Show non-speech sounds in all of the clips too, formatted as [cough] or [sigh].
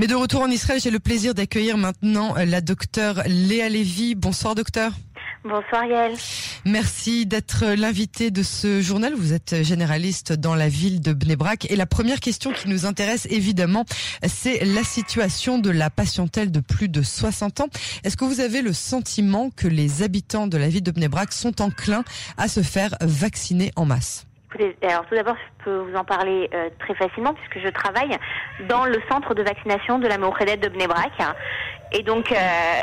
Mais de retour en Israël, j'ai le plaisir d'accueillir maintenant la docteure Léa Lévy. Bonsoir docteur. Bonsoir Yael. Merci d'être l'invité de ce journal. Vous êtes généraliste dans la ville de Bnebrak. Et la première question qui nous intéresse évidemment, c'est la situation de la patientèle de plus de 60 ans. Est-ce que vous avez le sentiment que les habitants de la ville de Bnebrak sont enclins à se faire vacciner en masse? Alors tout d'abord, je peux vous en parler euh, très facilement puisque je travaille dans le centre de vaccination de la Méocrédette de Bnebrak. Et donc, euh,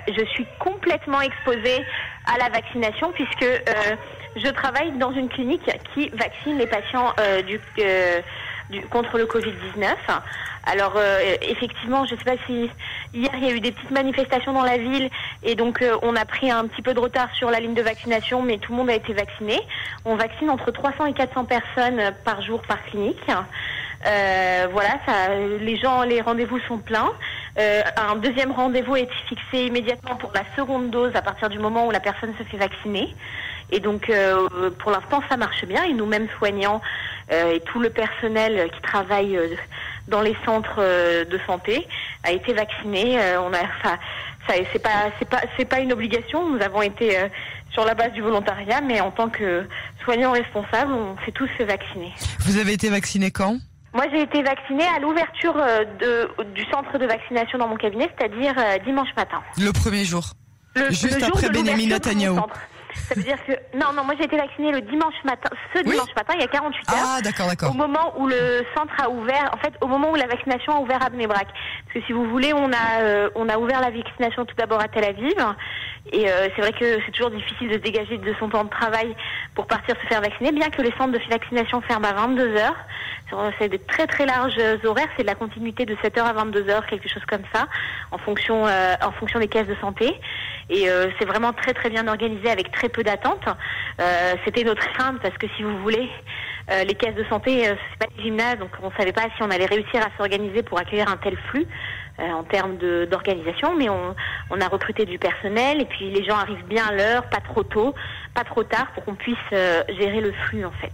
je suis complètement exposée à la vaccination puisque euh, je travaille dans une clinique qui vaccine les patients du, du, contre le Covid-19. Alors euh, effectivement, je ne sais pas si hier il y a eu des petites manifestations dans la ville et donc euh, on a pris un petit peu de retard sur la ligne de vaccination, mais tout le monde a été vacciné. On vaccine entre 300 et 400 personnes par jour par clinique. Euh, voilà, ça, les gens, les rendez-vous sont pleins. un deuxième rendez-vous est fixé immédiatement pour la seconde dose à partir du moment où la personne se fait vacciner. Et donc, pour l'instant, ça marche bien. Et nous-mêmes soignants et tout le personnel qui travaille dans les centres euh, de santé a été vacciné. Euh, on a, ça, c'est pas, c'est pas, c'est pas une obligation. Nous avons été euh, sur la base du volontariat, mais en tant que soignants responsables, on s'est tous fait vacciner. Vous avez été vacciné quand? Moi, j'ai été vaccinée à l'ouverture de, du centre de vaccination dans mon cabinet, c'est-à-dire dimanche matin. Le premier jour. Le, Juste après Benjamin Netanyahu. Ça veut dire que non, non, moi j'ai été vaccinée le dimanche matin, ce dimanche matin, il y a 48 heures. Ah, d'accord, d'accord. Au moment où le centre a ouvert, en fait, au moment où la vaccination a ouvert à Bnebrak. Parce que si vous voulez, on a euh, on a ouvert la vaccination tout d'abord à Tel Aviv. Et euh, c'est vrai que c'est toujours difficile de dégager de son temps de travail pour partir se faire vacciner, bien que les centres de vaccination ferment à 22 heures. C'est des très très larges horaires, c'est de la continuité de 7 heures à 22 heures, quelque chose comme ça, en fonction euh, en fonction des caisses de santé. Et euh, c'est vraiment très très bien organisé avec très peu d'attente. C'était notre crainte parce que si vous voulez, les caisses de santé, c'est pas des gymnases, donc on savait pas si on allait réussir à s'organiser pour accueillir un tel flux. Euh, en termes d'organisation, mais on, on, a recruté du personnel et puis les gens arrivent bien à l'heure, pas trop tôt, pas trop tard, pour qu'on puisse euh, gérer le flux en fait.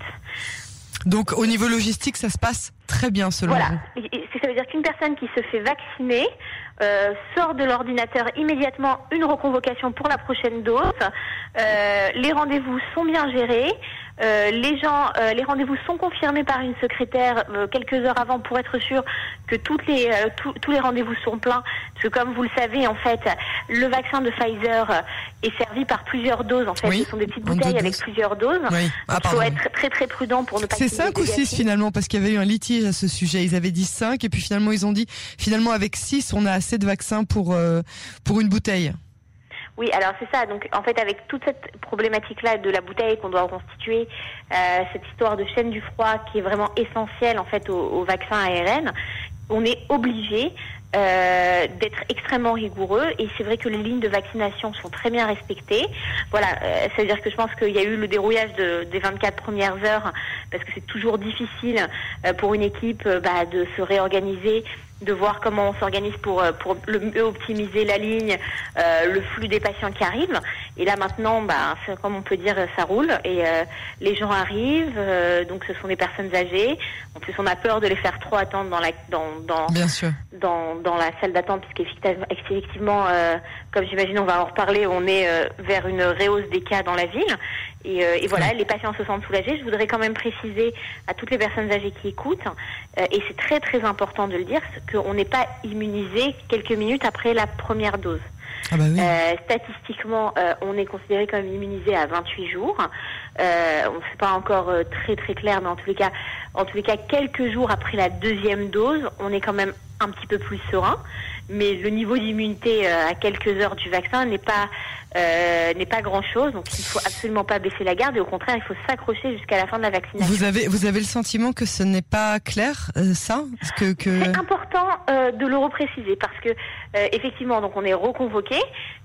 Donc au niveau logistique, ça se passe très bien selon voilà. vous. Voilà, ça veut dire qu'une personne qui se fait vacciner euh, sort de l'ordinateur immédiatement une reconvocation pour la prochaine dose. Euh, les rendez-vous sont bien gérés. Euh, les gens, euh, les rendez-vous sont confirmés par une secrétaire euh, quelques heures avant pour être sûr que toutes les, tous les rendez-vous sont pleins. Parce que comme vous le savez, en fait, le vaccin de Pfizer est servi par plusieurs doses. En fait, ce sont des petites bouteilles avec plusieurs doses. Ah, il faut être très très prudent pour ne pas. C'est 5 ou 6 finalement, parce qu'il y avait eu un litige à ce sujet. Ils avaient dit 5 et puis finalement ils ont dit finalement avec 6 on a assez de vaccins pour pour une bouteille. Oui, alors c'est ça. Donc en fait, avec toute cette problématique-là de la bouteille qu'on doit reconstituer, euh, cette histoire de chaîne du froid qui est vraiment essentielle en fait au, vaccin ARN, on est obligé euh, d'être extrêmement rigoureux et c'est vrai que les lignes de vaccination sont très bien respectées. Voilà, euh, ça veut dire que je pense qu'il y a eu le dérouillage de, des 24 premières heures parce que c'est toujours difficile euh, pour une équipe bah, de se réorganiser de voir comment on s'organise pour, euh, pour le mieux optimiser la ligne, euh, le flux des patients qui arrivent. Et là maintenant, bah, comme on peut dire, ça roule et euh, les gens arrivent. donc ce sont des personnes âgées. En plus, on a peur de les faire trop attendre dans la dans dans Bien sûr. Dans, dans la salle d'attente, puisqu'effectivement, comme j'imagine, on va en reparler. On est vers une réhausse des cas dans la ville. Et, et voilà, les patients se sentent soulagés. Je voudrais quand même préciser à toutes les personnes âgées qui écoutent, et c'est très très important de le dire, qu'on n'est pas immunisé quelques minutes après la première dose. Ah bah euh, statistiquement, euh, on est considéré comme immunisé à 28 jours. Euh, on ne sait pas encore très très clair, mais en tous les cas, en tous les cas, quelques jours après la deuxième dose, on est quand même un petit peu plus serein. Mais le niveau d'immunité à quelques heures du vaccin n'est pas euh, n'est pas grand-chose. Donc il faut absolument pas baisser la garde et au contraire, il faut s'accrocher jusqu'à la fin de la vaccination. Vous avez vous avez le sentiment que ce n'est pas clair euh, ça? Que, que... C'est important euh, de le repréciser parce que euh, effectivement, donc on est reconvoqué,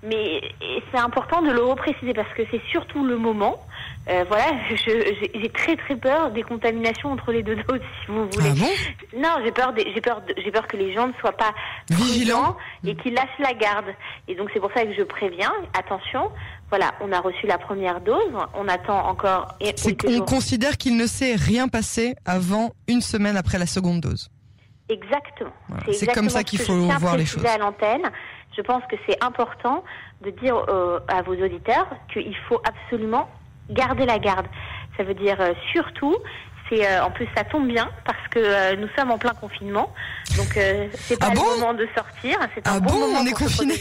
mais c'est important de le repréciser parce que c'est surtout le moment. Euh, voilà, [laughs] j'ai très très peur des contaminations entre les deux doses, si vous voulez. Ah non, j'ai peur, j'ai peur, j'ai peur que les gens ne soient pas vigilants et qu'ils lâchent la garde. Et donc c'est pour ça que je préviens. Attention attention, voilà, on a reçu la première dose, on attend encore. on considère qu'il ne s'est rien passé avant une semaine après la seconde dose. Exactement. C'est comme ça qu'il faut voir les choses. À l'antenne, je pense que c'est important de dire euh, à vos auditeurs qu'il faut absolument garder la garde. Ça veut dire euh, surtout, c'est euh, en plus ça tombe bien parce que nous sommes en plein confinement, donc c'est pas ah le moment de sortir, c'est un ah bon, moment on est confiné.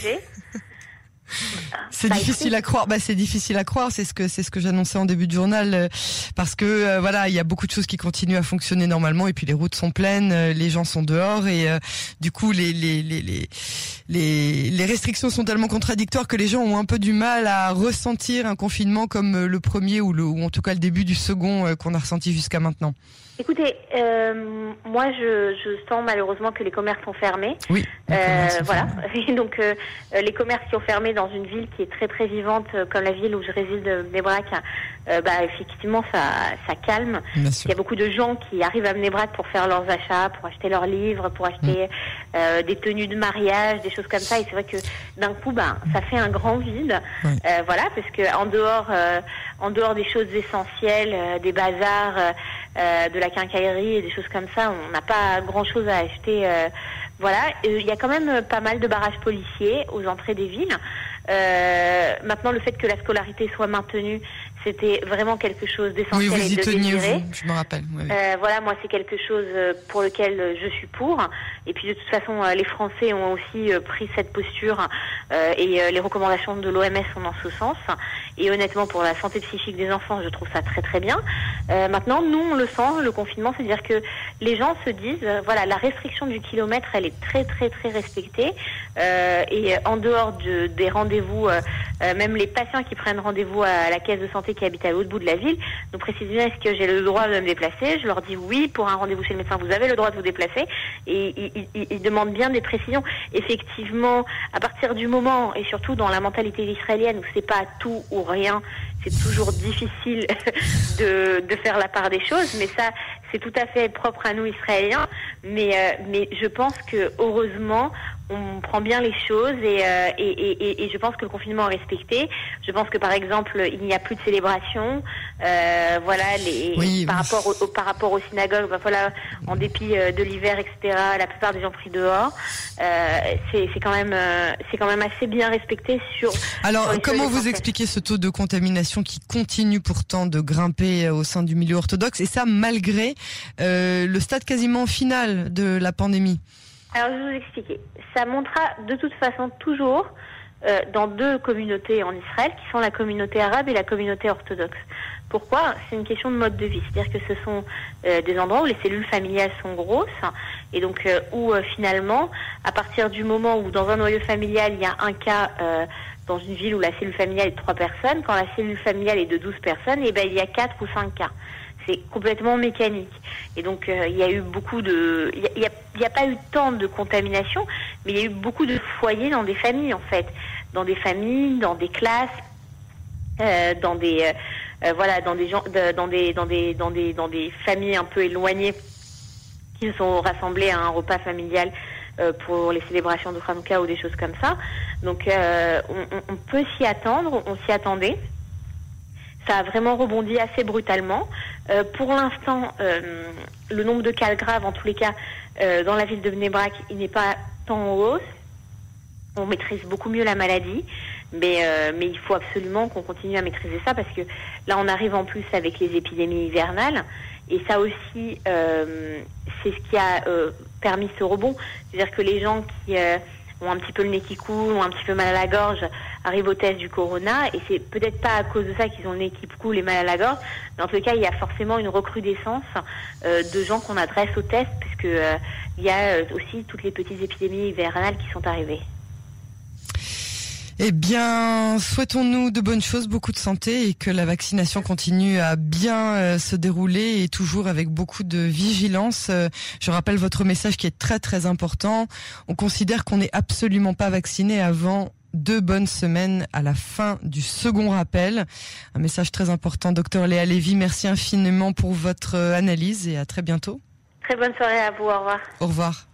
C'est difficile à croire. Bah, c'est difficile à croire. C'est ce que c'est ce que j'annonçais en début de journal, euh, parce que euh, voilà, il y a beaucoup de choses qui continuent à fonctionner normalement, et puis les routes sont pleines, euh, les gens sont dehors, et du coup les les, les les les les restrictions sont tellement contradictoires que les gens ont un peu du mal à ressentir un confinement comme le premier ou le ou en tout cas le début du second qu'on a ressenti jusqu'à maintenant. Écoutez, euh, moi je, je, sens malheureusement que les commerces sont fermés. Oui. Euh, voilà. [laughs] Et donc euh, les commerces qui ont fermé dans une ville qui est très très vivante euh, comme la ville où je réside euh, bah effectivement ça ça calme. Il y a beaucoup de gens qui arrivent à Mébrac pour faire leurs achats, pour acheter leurs livres, pour acheter mm. des tenues de mariage, des choses comme ça. Et c'est vrai que d'un coup, bah ça fait un grand vide. voilà, parce que en dehors en dehors des choses essentielles, des bazars euh, de la quincaillerie et des choses comme ça. On n'a pas grand-chose à acheter. Euh, voilà, il y a quand même pas mal de barrages policiers aux entrées des villes. Euh, maintenant, le fait que la scolarité soit maintenue, c'était vraiment quelque chose d'essentiel oui, vous y et de teniez, vous, je me rappelle. Euh, voilà, moi c'est quelque chose euh, pour lequel euh, je suis pour. Et puis de toute façon, les Français ont aussi pris cette posture et les recommandations de l'OMS sont dans ce sens. Et honnêtement, pour la santé psychique des enfants, je trouve ça très très bien. maintenant, nous on le sent, le confinement, c'est-à-dire que les gens se disent, voilà, la restriction du kilomètre, elle est très très très respectée. et en dehors de, des rendez-vous, même les patients qui prennent rendez-vous à la caisse de santé qui habitent à l'autre bout de la ville nous précisent est-ce que j'ai le droit de me déplacer? Je leur dis oui, pour un rendez-vous chez le médecin, vous avez le droit de vous déplacer. Et ils, demandent bien des précisions. Effectivement, à partir du moment, et surtout dans la mentalité israélienne, où c'est pas tout ou rien, c'est toujours difficile [laughs] de, faire la part des choses, mais ça, c'est tout à fait propre à nous Israéliens. Mais, euh, mais je pense que heureusement, on prend bien les choses euh, et, et, et, et, je pense que le confinement est respecté. Je pense que par exemple, il n'y a plus de célébration. Euh, voilà, les, par, rapport au, par rapport aux synagogues, bah, voilà, en dépit euh, de l'hiver, etc. La plupart des gens pris dehors. Euh, c'est quand même, c'est quand même assez bien respecté sur. Alors, comment vous expliquez ce taux de contamination qui continue pourtant de grimper au sein du milieu orthodoxe et ça malgré le stade quasiment final de la pandémie? Alors, je vais vous expliquer. Ça montera de toute façon toujours euh, dans deux communautés en Israël, qui sont la communauté arabe et la communauté orthodoxe. Pourquoi? C'est une question de mode de vie. C'est-à-dire que ce sont euh, des endroits où les cellules familiales sont grosses et donc euh, où finalement, à partir du moment où dans un noyau familial, il y a un cas dans une ville où la cellule familiale est de trois personnes, quand la cellule familiale est de 12 personnes, et eh ben, il y a quatre ou cinq cas c'est complètement mécanique. Et donc euh, il y a eu beaucoup de, il n'y a, pas eu tant de contamination, mais il y a eu beaucoup de foyers dans des familles en fait, dans des familles, dans des classes, euh, dans des, euh, voilà, dans des gens, dans des, dans des, dans des, dans des familles un peu éloignées qui se sont rassemblées à un repas familial pour les célébrations de Hanouka ou des choses comme ça. Donc on, on peut s'y attendre, on s'y attendait ça a vraiment rebondi assez brutalement. Euh, pour l'instant, euh, le nombre de cas graves, en tous les cas, euh, dans la ville de Bnebrak, il n'est pas tant en hausse. On maîtrise beaucoup mieux la maladie, mais, mais il faut absolument qu'on continue à maîtriser ça parce que là, on arrive en plus avec les épidémies hivernales. Et ça aussi, c'est ce qui a permis ce rebond. C'est-à-dire que les gens qui ont un petit peu le nez qui coule, ont un petit peu mal à la gorge, arrivent au test du corona, et c'est peut-être pas à cause de ça qu'ils ont le nez qui coule et mal à la gorge, mais en tout cas, il y a forcément une recrudescence euh, de gens qu'on adresse au test, puisque euh, il y a euh, aussi toutes les petites épidémies hivernales qui sont arrivées. Eh bien, souhaitons-nous de bonnes choses, beaucoup de santé et que la vaccination continue à bien euh, se dérouler et toujours avec beaucoup de vigilance. Euh, je rappelle votre message qui est très très important. On considère qu'on n'est absolument pas vacciné avant deux bonnes semaines à la fin du second rappel. Un message très important. Docteur Léa Lévy, merci infiniment pour votre euh, analyse et à très bientôt. Très bonne soirée à vous. Au revoir. Au revoir.